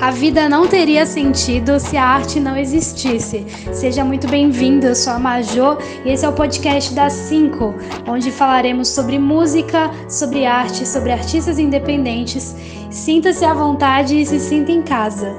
A vida não teria sentido se a arte não existisse. Seja muito bem-vindo, eu sou a Majô e esse é o podcast das 5, onde falaremos sobre música, sobre arte, sobre artistas independentes. Sinta-se à vontade e se sinta em casa.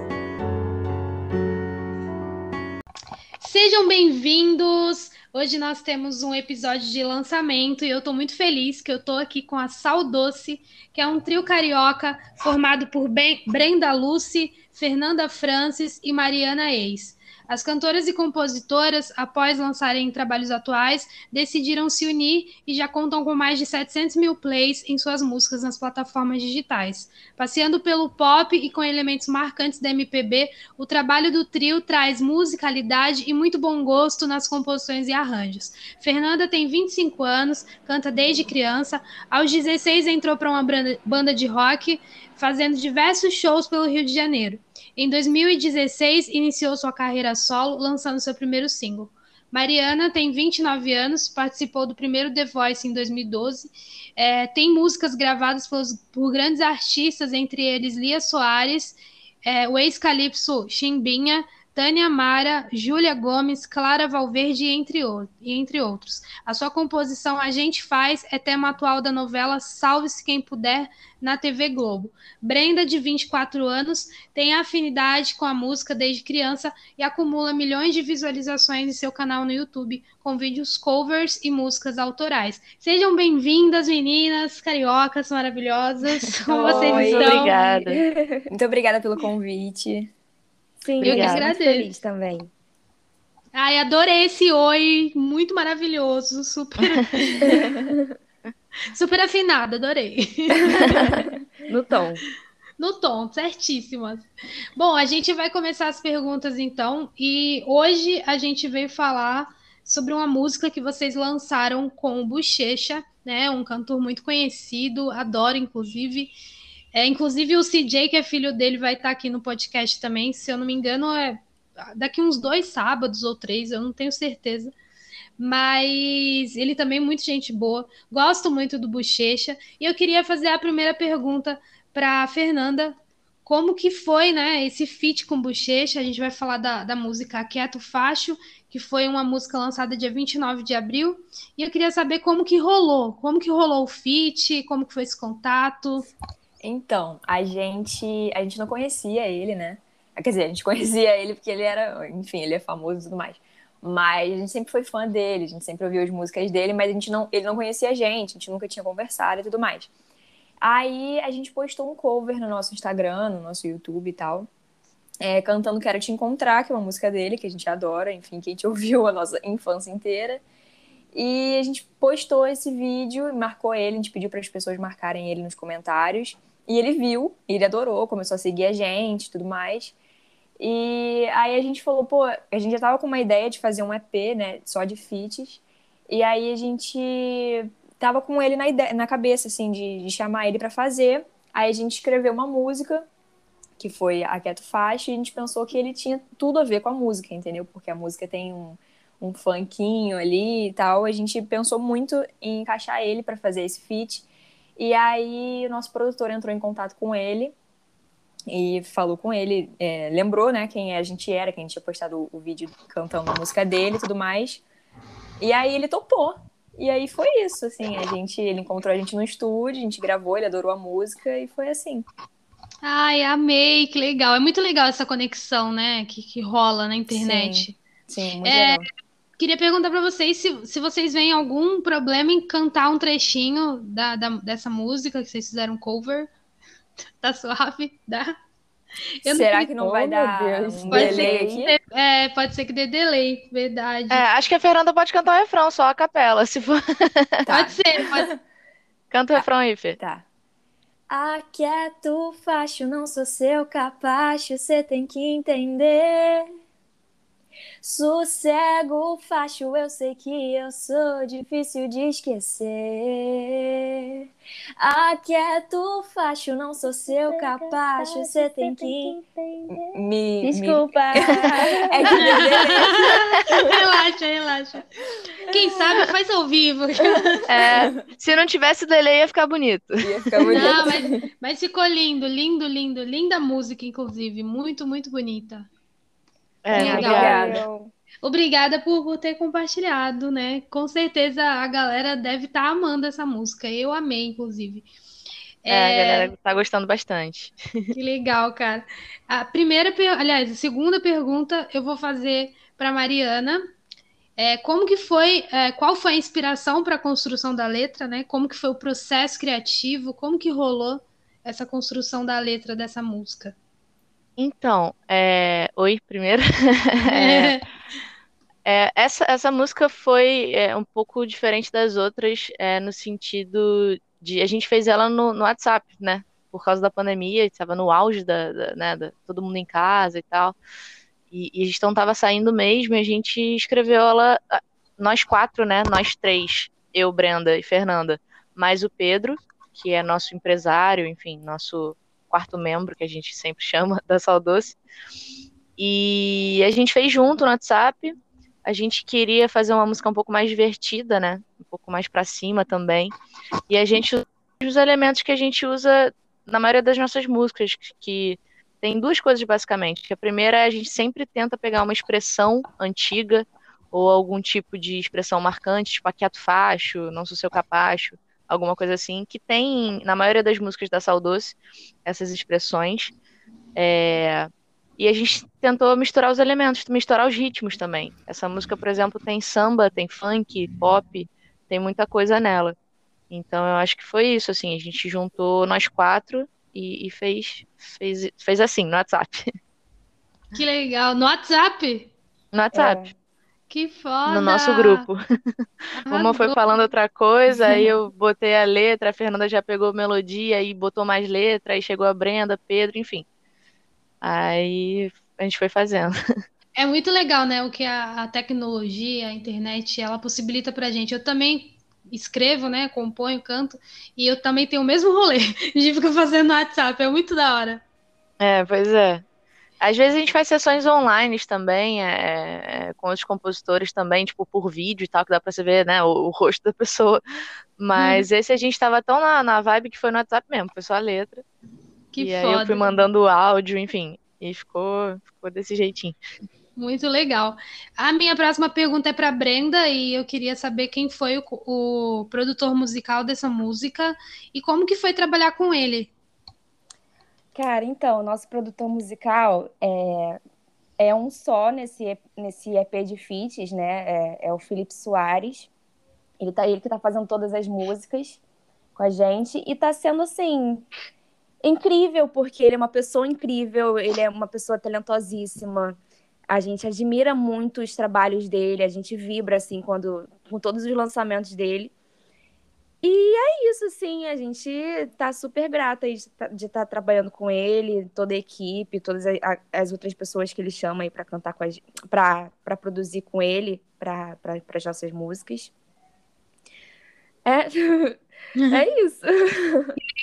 Sejam bem-vindos! Hoje nós temos um episódio de lançamento e eu estou muito feliz que eu estou aqui com a Sal Doce, que é um trio carioca formado por Brenda Lucy, Fernanda Francis e Mariana Eis. As cantoras e compositoras, após lançarem trabalhos atuais, decidiram se unir e já contam com mais de 700 mil plays em suas músicas nas plataformas digitais. Passeando pelo pop e com elementos marcantes da MPB, o trabalho do trio traz musicalidade e muito bom gosto nas composições e arranjos. Fernanda tem 25 anos, canta desde criança. Aos 16 entrou para uma banda de rock, fazendo diversos shows pelo Rio de Janeiro. Em 2016, iniciou sua carreira solo, lançando seu primeiro single. Mariana tem 29 anos, participou do primeiro The Voice em 2012, é, tem músicas gravadas pelos, por grandes artistas, entre eles Lia Soares, é, o ex-calypso Chimbinha, Tânia Mara, Júlia Gomes, Clara Valverde, entre, entre outros. A sua composição A Gente Faz é tema atual da novela Salve-se Quem Puder, na TV Globo. Brenda, de 24 anos, tem afinidade com a música desde criança e acumula milhões de visualizações em seu canal no YouTube, com vídeos covers e músicas autorais. Sejam bem-vindas, meninas cariocas maravilhosas. Como Oi, vocês estão? Obrigada. Muito obrigada pelo convite. Sim, Eu que agradeço. feliz também. Ai, adorei esse oi, muito maravilhoso, super. super afinado, adorei. No tom. No tom, certíssimas. Bom, a gente vai começar as perguntas então, e hoje a gente veio falar sobre uma música que vocês lançaram com o Bochecha, né? Um cantor muito conhecido, adoro, inclusive. É, inclusive o CJ, que é filho dele, vai estar aqui no podcast também. Se eu não me engano, é daqui uns dois sábados ou três, eu não tenho certeza. Mas ele também é muito gente boa. Gosto muito do Bochecha. E eu queria fazer a primeira pergunta para Fernanda. Como que foi, né, esse feat com Bochecha? A gente vai falar da, da música Quieto Facho, que foi uma música lançada dia 29 de abril. E eu queria saber como que rolou. Como que rolou o feat? Como que foi esse contato? Então, a gente, a gente não conhecia ele, né? Quer dizer, a gente conhecia ele porque ele era, enfim, ele é famoso e tudo mais. Mas a gente sempre foi fã dele, a gente sempre ouviu as músicas dele, mas a gente não, ele não conhecia a gente, a gente nunca tinha conversado e tudo mais. Aí a gente postou um cover no nosso Instagram, no nosso YouTube e tal, é, cantando Quero Te Encontrar, que é uma música dele, que a gente adora, enfim, que a gente ouviu a nossa infância inteira. E a gente postou esse vídeo, marcou ele, a gente pediu para as pessoas marcarem ele nos comentários. E ele viu, ele adorou, começou a seguir a gente tudo mais. E aí a gente falou, pô, a gente já tava com uma ideia de fazer um EP, né, só de feats. E aí a gente tava com ele na, ideia, na cabeça, assim, de, de chamar ele para fazer. Aí a gente escreveu uma música, que foi a Quieto Faixa, e a gente pensou que ele tinha tudo a ver com a música, entendeu? Porque a música tem um, um funkinho ali e tal. A gente pensou muito em encaixar ele para fazer esse feat. E aí o nosso produtor entrou em contato com ele e falou com ele, é, lembrou, né, quem a gente era, que a gente tinha postado o, vídeo cantando a música dele e tudo mais. E aí ele topou. E aí foi isso, assim, a gente, ele encontrou a gente no estúdio, a gente gravou, ele adorou a música e foi assim. Ai, amei, que legal. É muito legal essa conexão, né, que, que rola na internet. Sim, muito É, legal. Queria perguntar para vocês se, se vocês veem algum problema em cantar um trechinho da, da- dessa música que vocês fizeram cover. Tá suave? Dá? Eu não Será sei- que não Oh, vai meu dar Deus. um Pode delay ser, que, é, pode ser que dê delay, verdade. É, acho que a Fernanda pode cantar o refrão, só a capela. Se for... Tá, Pode ser, pode Canta o refrão aí, Fê. tá. Aquieto, facho, não sou seu capacho, cê tem que entender. Sossego, facho, eu sei que eu sou difícil de esquecer. Aquieto, facho, não sou seu capacho, você tem que me. Desculpa. É que relaxa, relaxa. Quem sabe faz ao vivo. É, se não tivesse delay, ia ficar bonito. ia ficar bonito. Não, mas, mas ficou lindo, lindo, lindo. Linda música, inclusive. Muito, muito bonita. É, Legal. obrigada. Obrigada por, por ter compartilhado, né? Com certeza a galera deve estar amando essa música. Eu amei, inclusive. É, a galera tá gostando bastante. Que legal, cara. A primeira, aliás, a segunda pergunta eu vou fazer para Mariana. É, como que foi, é, qual foi a inspiração para a construção da letra, né? Como que foi o processo criativo? Como que rolou essa construção da letra dessa música? Então, é... oi, primeiro. É, é, essa, essa música foi é, um pouco diferente das outras, é, no sentido de a gente fez ela no, no WhatsApp, né? Por causa da pandemia, estava no auge da, da, né, da- todo mundo em casa e tal. E, e a gente não estava saindo mesmo, e a gente escreveu ela, nós quatro, né? Nós três, eu, Brenda e Fernanda, mais o Pedro, que é nosso empresário, enfim, nosso quarto membro, que a gente sempre chama, da Saudoce. E a gente fez junto no WhatsApp. A gente queria fazer uma música um pouco mais divertida, né? Um pouco mais pra cima também. E a gente usa os elementos que a gente usa na maioria das nossas músicas, que tem duas coisas basicamente. A primeira é a gente sempre tenta pegar uma expressão antiga ou algum tipo de expressão marcante, tipo aquieto facho, não sou seu capacho, alguma coisa assim, que tem na maioria das músicas da Saudoce essas expressões. É, E a gente tentou misturar os elementos, misturar os ritmos também. Essa música, por exemplo, tem samba, tem funk, pop, tem muita coisa nela. Então eu acho que foi isso, assim, a gente juntou nós quatro e, e fez, fez, fez assim, no WhatsApp. Que legal. No WhatsApp? No WhatsApp, Que foda. no nosso grupo. Uma foi Arrasou. falando outra coisa, aí eu botei a letra, a Fernanda já pegou melodia e botou mais letra, aí chegou a Brenda, Pedro, enfim. Aí a gente foi fazendo. É muito legal, né? O que a, a tecnologia, a internet, ela possibilita pra gente. Eu também escrevo, né? Componho, canto, e eu também tenho o mesmo rolê de ficar fazendo no WhatsApp. É muito da hora. É, pois é. Às vezes a gente faz sessões online também, é, é, com outros compositores também, tipo por vídeo e tal, que dá pra você ver, né, o, o rosto da pessoa. Mas esse a gente tava tão na, na vibe que foi no WhatsApp mesmo, foi só a letra. Que e aí eu foda. fui mandando o áudio, enfim, e ficou, ficou desse jeitinho. Muito legal. A minha próxima pergunta é para Brenda e eu queria saber quem foi o, o produtor musical dessa música e como que foi trabalhar com ele. Cara, então, nosso produtor musical é, é um só nesse, nesse EP de feats, né? É, é o Felipe Soares. Ele, tá, ele que tá fazendo todas as músicas com a gente. E tá sendo, assim, incrível, porque ele é uma pessoa incrível, ele é uma pessoa talentosíssima. A gente admira muito os trabalhos dele, a gente vibra, assim, quando, com todos os lançamentos dele. E é isso, assim, a gente tá super grata de estar trabalhando com ele, toda a equipe, todas as outras pessoas que ele chama aí para cantar com a gente, para produzir com ele, para as nossas músicas. É, é isso.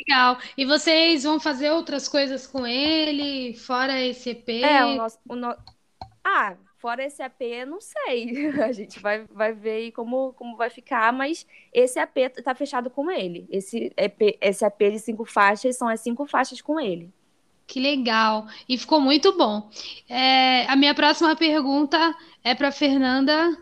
Legal. E vocês vão fazer outras coisas com ele, fora esse EP? É, o nosso, o no... Ah, fora esse EP, não sei. A gente vai, vai ver como, como vai ficar, mas esse EP tá fechado com ele. Esse EP, esse EP de cinco faixas são as cinco faixas com ele. Que legal. E ficou muito bom. É, a minha próxima pergunta é para Fernanda.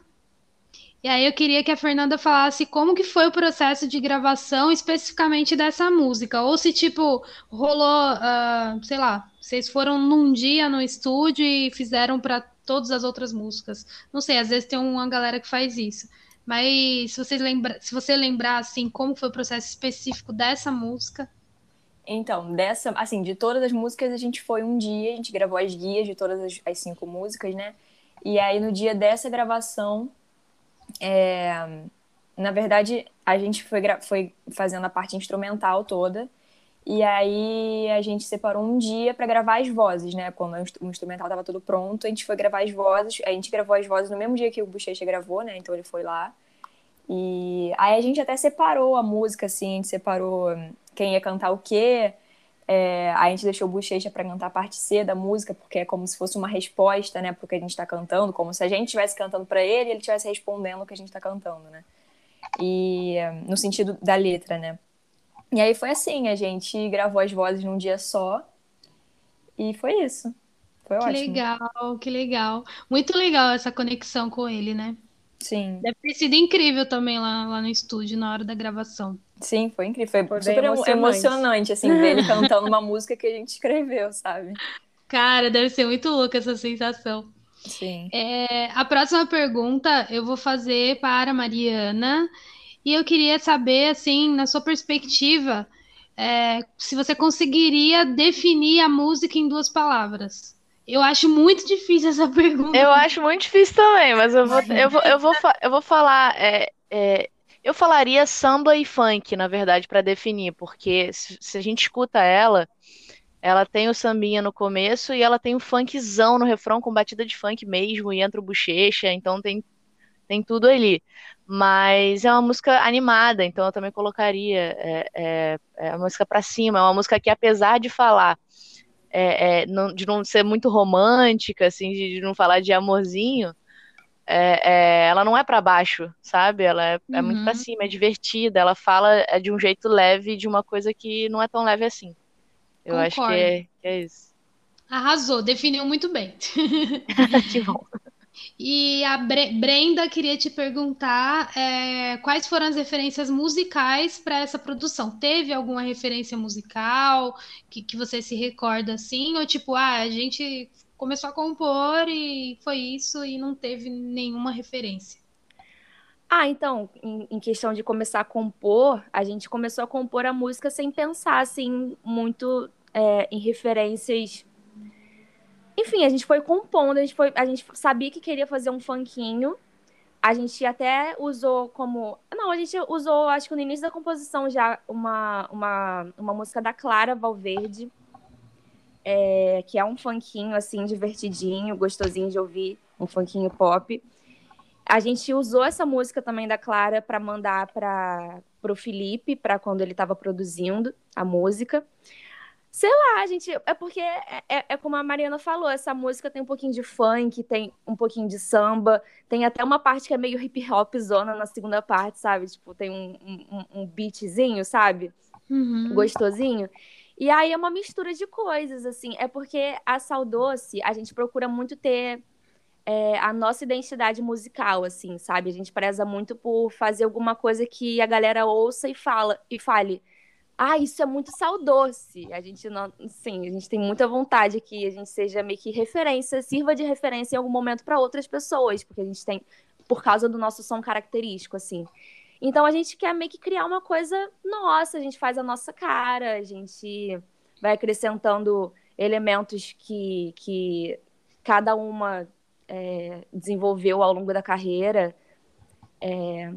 E aí eu queria que a Fernanda falasse como que foi o processo de gravação especificamente dessa música. Ou se, tipo, rolou, ah, sei lá, vocês foram num dia no estúdio e fizeram para todas as outras músicas. Não sei, às vezes tem uma galera que faz isso. Mas se vocês lembra, se você lembrar, assim, como foi o processo específico dessa música. Então, dessa, assim, de todas as músicas, a gente foi um dia, a gente gravou as guias de todas as, as cinco músicas, né? E aí, no dia dessa gravação, é, na verdade, a gente foi, foi fazendo a parte instrumental toda. E aí a gente separou um dia para gravar as vozes, né? Quando o instrumental tava tudo pronto, a gente foi gravar as vozes. A gente gravou as vozes no mesmo dia que o Bochecha gravou, né? Então ele foi lá. E aí a gente até separou a música, assim, a gente separou quem ia cantar o quê. É, a gente deixou o Bochecha para cantar a parte C da música, porque é como se fosse uma resposta, né, pro que a gente está cantando, como se a gente estivesse cantando para ele e ele estivesse respondendo o que a gente está cantando, né? E no sentido da letra, né? E aí foi assim, a gente gravou as vozes num dia só. E foi isso. Foi que ótimo. legal, que legal. Muito legal essa conexão com ele, né? Sim. Deve ter sido incrível também lá, lá no estúdio, na hora da gravação. Sim, foi incrível. Foi, Foi super emocionante. emocionante, assim, ver ele cantando uma música que a gente escreveu, sabe? Cara, deve ser muito louca essa sensação. Sim. É, a próxima pergunta eu vou fazer para a Mariana. E eu queria saber, assim, na sua perspectiva, é, se você conseguiria definir a música em duas palavras. Eu acho muito difícil essa pergunta. Eu acho muito difícil também, mas eu vou, eu vou, eu vou, eu vou falar. é, é, eu falaria samba e funk, na verdade, para definir, porque se, se a gente escuta ela, ela tem o sambinha no começo e ela tem o funkzão no refrão, com batida de funk mesmo, e entra o bochecha, então tem, tem tudo ali. Mas é uma música animada, então eu também colocaria é, é, é uma música pra cima, é uma música que, apesar de falar é, é, não- de não ser muito romântica, assim, de, de não falar de amorzinho, é, é, ela não é pra baixo, sabe? Ela é, é muito pra Uhum. cima, é divertida, ela fala é, de um jeito leve de uma coisa que não é tão leve assim. Eu acho que Concordo. é, que é isso. Arrasou, definiu muito bem. Que bom. E a Bre- Brenda queria te perguntar é, quais foram as referências musicais para essa produção? Teve alguma referência musical que, que você se recorda assim? Ou tipo, ah, a gente começou a compor e foi isso e não teve nenhuma referência? Ah, então, em, em questão de começar a compor, a gente começou a compor a música sem pensar, assim, muito é, em referências. Enfim, a gente foi compondo, a gente, foi, a gente sabia que queria fazer um funkinho. A gente até usou como. Não, a gente usou, acho que no início da composição já, uma, uma, uma música da Clara Valverde, é, que é um funkinho, assim, divertidinho, gostosinho de ouvir, um funkinho pop. A gente usou essa música também da Clara para mandar para o Felipe, para quando ele estava produzindo a música. Sei lá, gente, é porque é, é- é como a Mariana falou, essa música tem um pouquinho de funk, tem um pouquinho de samba, tem até uma parte que é meio hip hop zona na segunda parte, sabe? Tipo, tem um, um, um beatzinho, sabe? Uhum. gostosinho. E aí é uma mistura de coisas, assim. É porque a Saudoce, a gente procura muito ter é, a nossa identidade musical, assim, sabe? A gente preza muito por fazer alguma coisa que a galera ouça e fala e fale. Ah, isso é muito saudoce. A gente não, sim, a gente tem muita vontade que a gente seja meio que referência, sirva de referência em algum momento para outras pessoas, porque a gente tem por causa do nosso som característico, assim. Então a gente quer meio que criar uma coisa nossa, a gente faz a nossa cara, a gente vai acrescentando elementos que, que cada uma é, desenvolveu ao longo da carreira. É,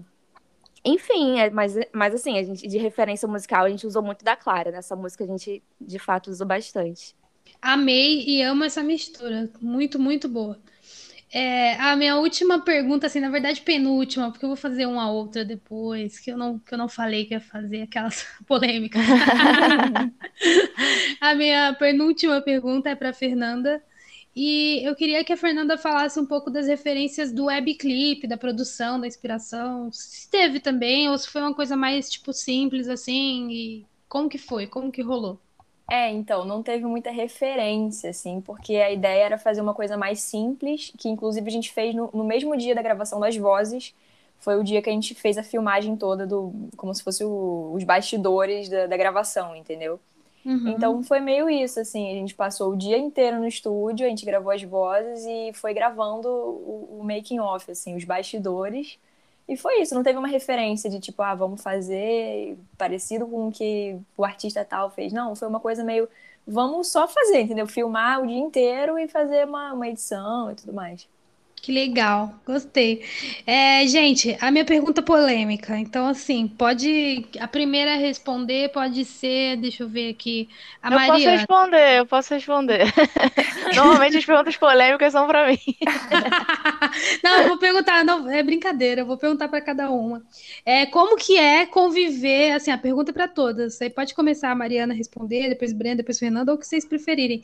Enfim, é, mas, mas assim, a gente de referência musical a gente usou muito da Clara. Nessa música a gente de fato usou bastante. Amei e amo essa mistura. Muito, muito boa. É, a minha última pergunta, assim, na verdade, penúltima, porque eu vou fazer uma outra depois, que eu não, que eu não falei que ia fazer aquelas polêmicas. A minha penúltima pergunta é para Fernanda. E eu queria que a Fernanda falasse um pouco das referências do webclip, da produção, da inspiração. Se teve também, ou se foi uma coisa mais, tipo, simples, assim, e como que foi? Como que rolou? É, então, não teve muita referência, assim, porque a ideia era fazer uma coisa mais simples, que inclusive a gente fez no, no mesmo dia da gravação das vozes. Foi o dia que a gente fez a filmagem toda do, como se fosse o- os bastidores da, da gravação, entendeu? Uhum. Então foi meio isso, assim, a gente passou o dia inteiro no estúdio, a gente gravou as vozes e foi gravando o, o making off, assim, os bastidores. E foi isso, não teve uma referência de tipo, ah, vamos fazer parecido com o que o artista tal fez. Não, foi uma coisa meio, vamos só fazer, entendeu? Filmar o dia inteiro e fazer uma, uma edição e tudo mais. Que legal, gostei. É, gente, a minha pergunta polêmica. Então, assim, pode. A primeira a responder pode ser. Deixa eu ver aqui. A eu Mariana. posso responder, eu posso responder. Normalmente as perguntas polêmicas são para mim. não, eu vou perguntar, não, é brincadeira, eu vou perguntar para cada uma. É, como que é conviver, assim, a pergunta é para todas. Aí pode começar a Mariana a responder, depois Brenda, depois Fernanda, ou o que vocês preferirem.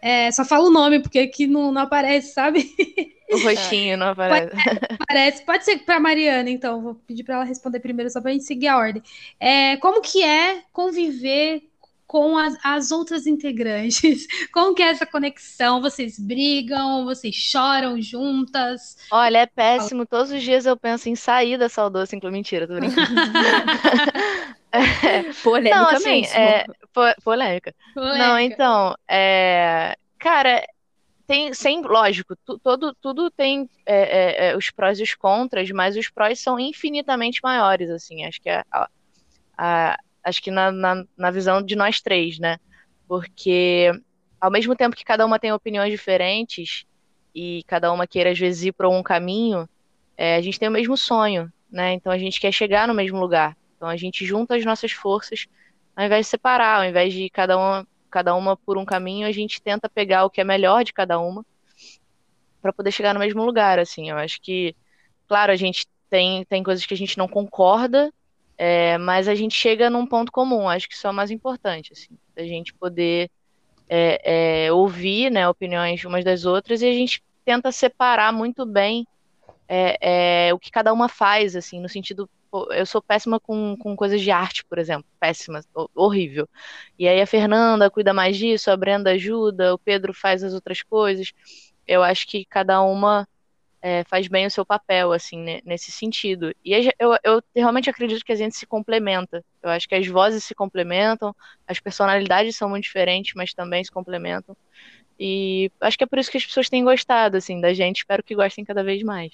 É, só fala o nome, porque aqui não, não aparece, sabe? O rostinho não aparece. Pode, aparece. Pode ser para Mariana, então. Vou pedir para ela responder primeiro, só para a gente seguir a ordem. É, como que é conviver com as, as outras integrantes? Como que é essa conexão? Vocês brigam? Vocês choram juntas? Olha, é péssimo. Todos os dias eu penso em sair da saudosa, inclusive mentira, tô brincando. é, polêmica Não, assim, mesmo. É, po polêmica. polêmica. Não, então, é, cara, tem, sem, lógico, tu, todo, tudo tem é, é, é, os prós e os contras, mas os prós são infinitamente maiores, assim, acho que é a, acho que na, na, na, visão de nós três, né? Porque ao mesmo tempo que cada uma tem opiniões diferentes e cada uma queira às vezes ir para um caminho, é, a gente tem o mesmo sonho, né? Então a gente quer chegar no mesmo lugar. Então a gente junta as nossas forças ao invés de separar, ao invés de cada uma cada uma por um caminho, a gente tenta pegar o que é melhor de cada uma para poder chegar no mesmo lugar, assim. Eu acho que, claro, a gente tem, tem coisas que a gente não concorda, é, mas a gente chega num ponto comum. Acho que isso é o mais importante, assim, a gente poder é, é, ouvir, né, opiniões umas das outras e a gente tenta separar muito bem é, é, o que cada uma faz, assim, no sentido eu sou péssima com, com coisas de arte, por exemplo. Péssima, horrível. E aí a Fernanda cuida mais disso, a Brenda ajuda, o Pedro faz as outras coisas. Eu acho que cada uma é, faz bem o seu papel, assim, né, nesse sentido. E eu, eu realmente acredito que a gente se complementa. Eu acho que as vozes se complementam, as personalidades são muito diferentes, mas também se complementam. E acho que é por isso que as pessoas têm gostado, assim, da gente. Espero que gostem cada vez mais.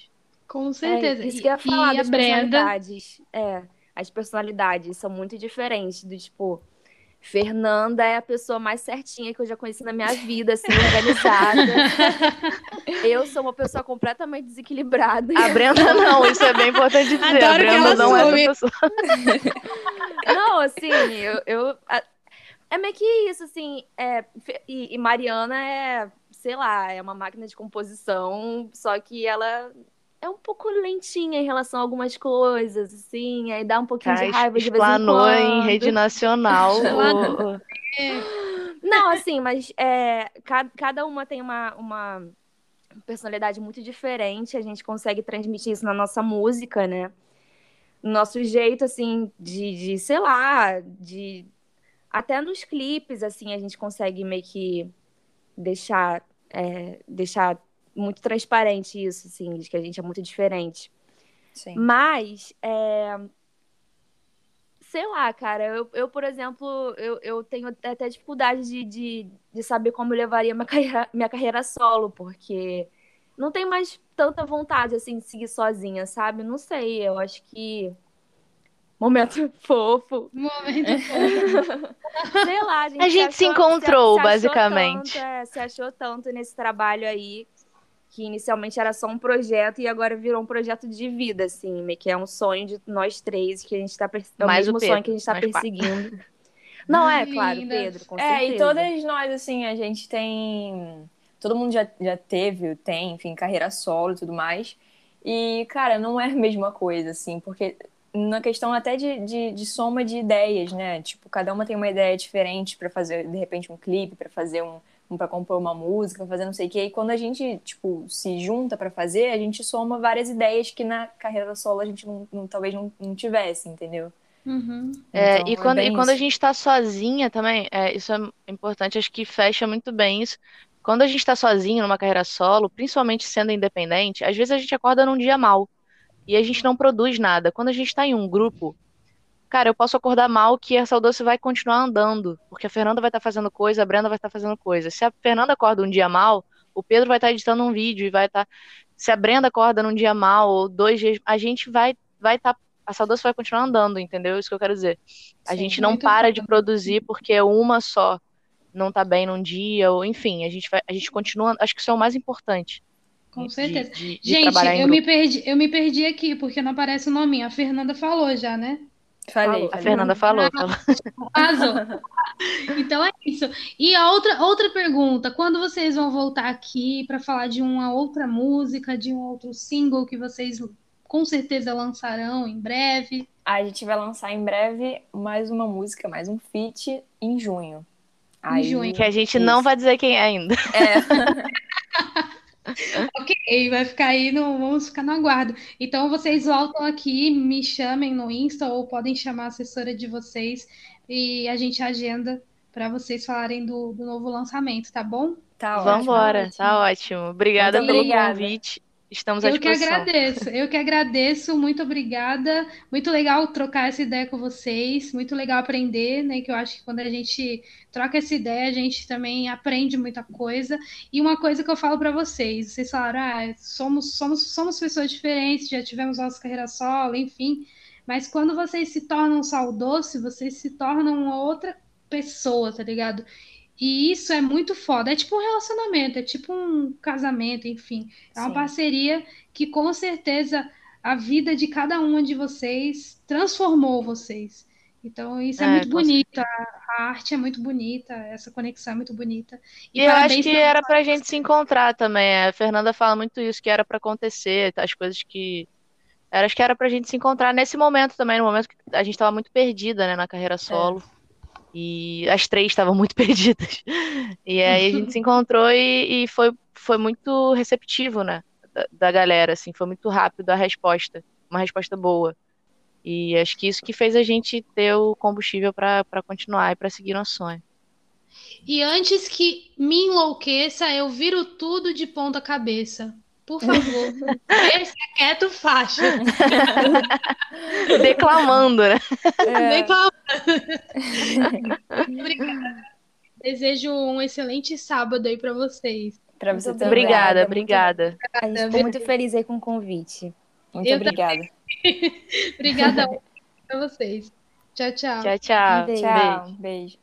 Com certeza. É, isso que eu ia falar e das personalidades. É, as personalidades são muito diferentes do tipo. Fernanda é a pessoa mais certinha que eu já conheci na minha vida, assim, organizada. eu sou uma pessoa completamente desequilibrada. A Brenda não, isso é bem importante dizer. Adoro a Brenda não é essa pessoa. não, assim, eu, eu é meio que isso, assim, é, e, e Mariana é, sei lá, é uma máquina de composição, só que ela é um pouco lentinha em relação a algumas coisas, assim, aí dá um pouquinho de raiva de vez em quando. em rede nacional. Não, assim, mas é, cada uma tem uma, uma personalidade muito diferente, a gente consegue transmitir isso na nossa música, né? Nosso jeito, assim, de, de sei lá, de... Até nos clipes, assim, a gente consegue meio que deixar, é, deixar muito transparente isso, assim, de que a gente é muito diferente. Sim. Mas, é... sei lá, cara, eu, eu por exemplo, eu, eu tenho até dificuldade de, de, de saber como eu levaria minha carreira, minha carreira solo, porque não tenho mais tanta vontade, assim, de seguir sozinha, sabe? Não sei, eu acho que Momento fofo. Momento fofo. Sei lá, a gente, a gente se, achou, encontrou, se, se basicamente. Tanto, é, se achou tanto nesse trabalho aí que inicialmente era só um projeto e agora virou um projeto de vida, assim, que é um sonho de nós três que a gente tá é o mais mesmo o Pedro, sonho que a gente tá perseguindo. Não, é, claro, Pedro, com certeza. É, e todas nós, assim, a gente tem. Todo mundo já, já teve, tem, enfim, carreira solo e tudo mais. E, cara, não é a mesma coisa, assim, porque na questão até de, de, de, soma de ideias, né? Tipo, cada uma tem uma ideia diferente para fazer, de repente, um clipe, para fazer um, para compor uma música, fazer não sei o quê. E quando a gente, tipo, se junta para fazer, a gente soma várias ideias que na carreira solo a gente não, não talvez não, não tivesse, entendeu? Uhum. É, então, e, é quando, é e quando a gente tá sozinha também, é, isso é importante, acho que fecha muito bem isso. Quando a gente tá sozinho numa carreira solo, principalmente sendo independente, às vezes a gente acorda num dia mal e a gente não produz nada. Quando a gente tá em um grupo, cara, eu posso acordar mal que essa doce vai continuar andando, porque a Fernanda vai estar tá fazendo coisa, a Brenda vai estar tá fazendo coisa. Se a Fernanda acorda um dia mal, o Pedro vai estar tá editando um vídeo e vai estar. Tá... Se a Brenda acorda num dia mal, ou dois dias, a gente vai vai estar. Tá... A Saudoce vai continuar andando, entendeu? Isso que eu quero dizer. A Sim, gente não para bom. de produzir porque uma só não tá bem num dia, ou enfim, a gente vai, a gente continua. Acho que isso é o mais importante. Com certeza. De, de, Gente, eu grupo. me, perdi, eu me perdi aqui, porque não aparece o nominho. A Fernanda falou já, né? Falei, A. Fernanda falou. falou. Arrasou. Então é isso. E a outra, outra pergunta: quando vocês vão voltar aqui para falar de uma outra música, de um outro single que vocês com certeza lançarão em breve? A gente vai lançar em breve mais uma música, mais um feat em junho. Aí, junho. Que a gente não Isso. vai dizer quem é ainda. É, Ok, vai ficar aí, no, vamos ficar no aguardo. Então vocês voltam aqui, me chamem no Insta ou podem chamar a assessora de vocês e a gente agenda para vocês falarem do, do novo lançamento, tá bom? tá ótimo. Vambora, tá ótimo. Obrigada pelo obrigada. convite. Estamos à Eu que disposição. agradeço, eu que agradeço, muito obrigada. Muito legal trocar essa ideia com vocês, muito legal aprender, né? Que eu acho que quando a gente troca essa ideia, a gente também aprende muita coisa. E uma coisa que eu falo para vocês, vocês falaram, ah, somos, somos, somos pessoas diferentes, já tivemos nossa carreira solo, enfim. Mas quando vocês se tornam saudoce, vocês se tornam uma outra pessoa, tá ligado? E isso é muito foda. É tipo um relacionamento, é tipo um casamento, enfim. É uma Sim. parceria que com certeza a vida de cada uma de vocês transformou vocês. Então, isso é, É, muito bonito. A, a arte é muito bonita, essa conexão é muito bonita. E eu acho que era pra gente se encontrar também. A Fernanda fala muito isso, que era pra acontecer, as coisas que. Era, acho que era pra gente se encontrar nesse momento também, no momento que a gente tava muito perdida, né, na carreira solo. E as três estavam muito perdidas. E aí a gente se encontrou e, e foi, foi muito receptivo, né, da, da galera, assim, foi muito rápido a resposta, uma resposta boa. E acho que isso que fez a gente ter o combustível pra continuar e pra seguir nosso sonho. E antes que me enlouqueça, eu viro tudo de ponta cabeça. Por favor, deixa quieto, faixa. Declamando, né? Vem pra- Obrigada. Desejo um excelente sábado aí pra vocês. Pra você Muito também. Obrigada, obrigada. A gente ficou muito feliz aí com o convite. Muito Eu obrigada. Obrigada pra vocês. Tchau, tchau. Tchau, tchau. Um beijo. Tchau. Beijo.